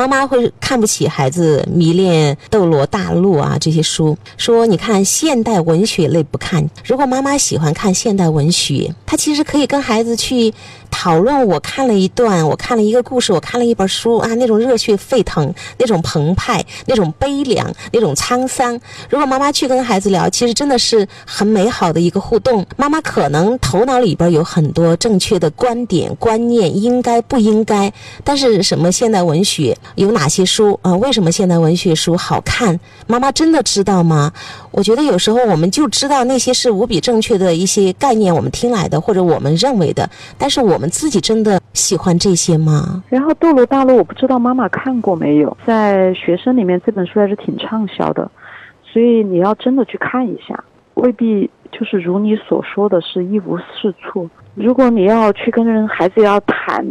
妈妈会看不起孩子迷恋《斗罗大陆》啊这些书，说你看现代文学类不看。如果妈妈喜欢看现代文学，她其实可以跟孩子去。讨论，我看了一段，我看了一个故事，我看了一本书啊，那种热血沸腾，那种澎湃，那种悲凉，那种沧桑。如果妈妈去跟孩子聊，其实真的是很美好的一个互动。妈妈可能头脑里边有很多正确的观点、观念，应该不应该？但是什么现代文学有哪些书啊？为什么现代文学书好看？妈妈真的知道吗？我觉得有时候我们就知道那些是无比正确的一些概念，我们听来的或者我们认为的，但是我们自己真的喜欢这些吗？然后《斗罗大陆》，我不知道妈妈看过没有，在学生里面这本书还是挺畅销的，所以你要真的去看一下，未必就是如你所说的是一无是处。如果你要去跟人孩子要谈。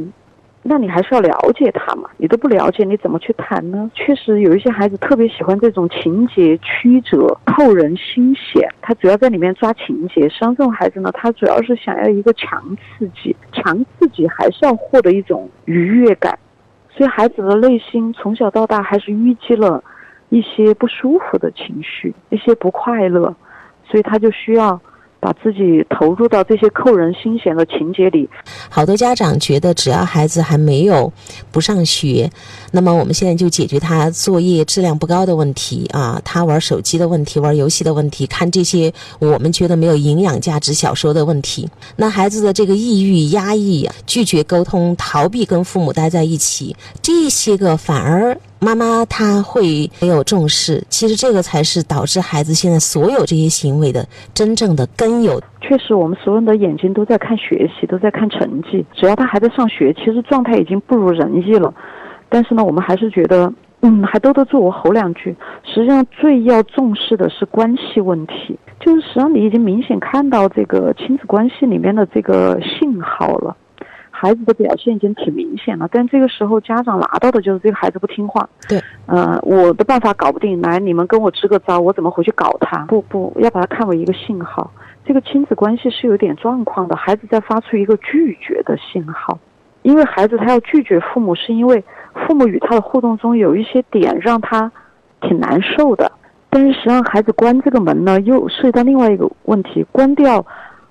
那你还是要了解他嘛，你都不了解，你怎么去谈呢？确实有一些孩子特别喜欢这种情节曲折、扣人心弦，他主要在里面抓情节。实际上，这种孩子呢，他主要是想要一个强刺激，强刺激还是要获得一种愉悦感，所以孩子的内心从小到大还是淤积了一些不舒服的情绪，一些不快乐，所以他就需要。把自己投入到这些扣人心弦的情节里，好多家长觉得只要孩子还没有不上学，那么我们现在就解决他作业质量不高的问题啊，他玩手机的问题、玩游戏的问题、看这些我们觉得没有营养价值小说的问题。那孩子的这个抑郁、压抑、拒绝沟通、逃避跟父母待在一起，这些个反而。妈妈她会没有重视，其实这个才是导致孩子现在所有这些行为的真正的根由。确实，我们所有人的眼睛都在看学习，都在看成绩。只要他还在上学，其实状态已经不如人意了。但是呢，我们还是觉得，嗯，还兜得住我吼两句。实际上，最要重视的是关系问题，就是实际上你已经明显看到这个亲子关系里面的这个信号了。孩子的表现已经挺明显了，但这个时候家长拿到的就是这个孩子不听话。对，呃，我的办法搞不定，来你们跟我支个招，我怎么回去搞他？不不要把它看为一个信号，这个亲子关系是有点状况的，孩子在发出一个拒绝的信号，因为孩子他要拒绝父母，是因为父母与他的互动中有一些点让他挺难受的，但是实际上孩子关这个门呢，又涉及到另外一个问题，关掉。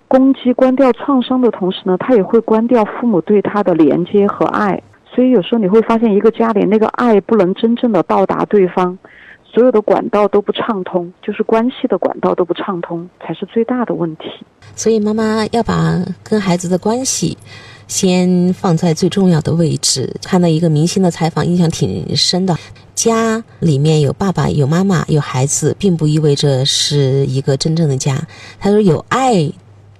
攻击关掉创伤的同时呢，他也会关掉父母对他的连接和爱。所以有时候你会发现，一个家里那个爱不能真正的到达对方，所有的管道都不畅通，就是关系的管道都不畅通，才是最大的问题。所以妈妈要把跟孩子的关系先放在最重要的位置。看到一个明星的采访，印象挺深的。家里面有爸爸、有妈妈、有孩子，并不意味着是一个真正的家。他说有爱。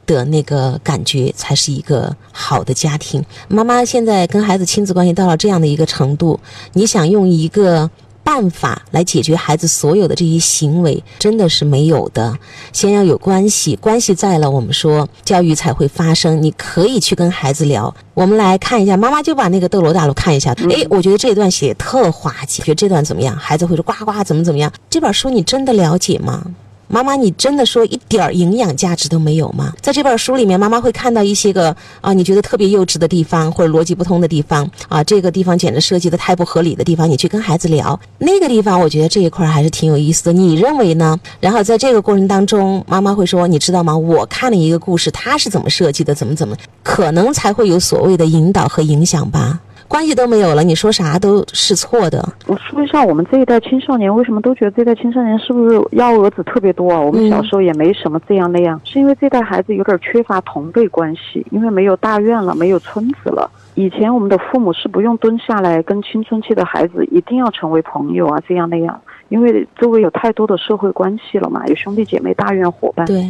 的那个感觉才是一个好的家庭。妈妈现在跟孩子亲子关系到了这样的一个程度，你想用一个办法来解决孩子所有的这些行为，真的是没有的。先要有关系，关系在了，我们说教育才会发生。你可以去跟孩子聊。我们来看一下，妈妈就把那个《斗罗大陆》看一下。哎，我觉得这段写特滑稽，觉得这段怎么样？孩子会说呱呱，怎么怎么样？这本书你真的了解吗？妈妈，你真的说一点儿营养价值都没有吗？在这本书里面，妈妈会看到一些个啊，你觉得特别幼稚的地方，或者逻辑不通的地方啊，这个地方简直设计的太不合理的地方，你去跟孩子聊那个地方，我觉得这一块还是挺有意思的。你认为呢？然后在这个过程当中，妈妈会说，你知道吗？我看了一个故事，它是怎么设计的？怎么怎么，可能才会有所谓的引导和影响吧。关系都没有了，你说啥都是错的。我说一下，我们这一代青少年为什么都觉得这代青少年是不是幺蛾子特别多啊？我们小时候也没什么这样那样，是因为这代孩子有点缺乏同辈关系，因为没有大院了，没有村子了。以前我们的父母是不用蹲下来跟青春期的孩子一定要成为朋友啊，这样那样，因为周围有太多的社会关系了嘛，有兄弟姐妹、大院伙伴。对。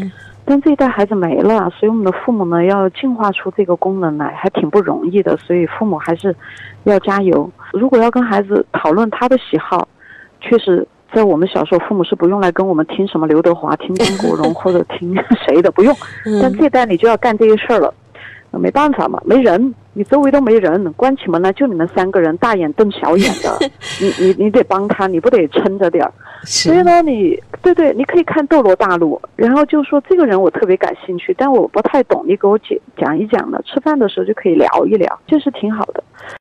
但这一代孩子没了，所以我们的父母呢要进化出这个功能来，还挺不容易的。所以父母还是要加油。如果要跟孩子讨论他的喜好，确实，在我们小时候，父母是不用来跟我们听什么刘德华、听张国荣 或者听谁的，不用。但这代你就要干这些事儿了，没办法嘛，没人，你周围都没人，关起门来就你们三个人，大眼瞪小眼的，你你你得帮他，你不得撑着点儿。所以呢，你对对，你可以看《斗罗大陆》，然后就说这个人我特别感兴趣，但我不太懂，你给我解讲一讲呢。吃饭的时候就可以聊一聊，就是挺好的。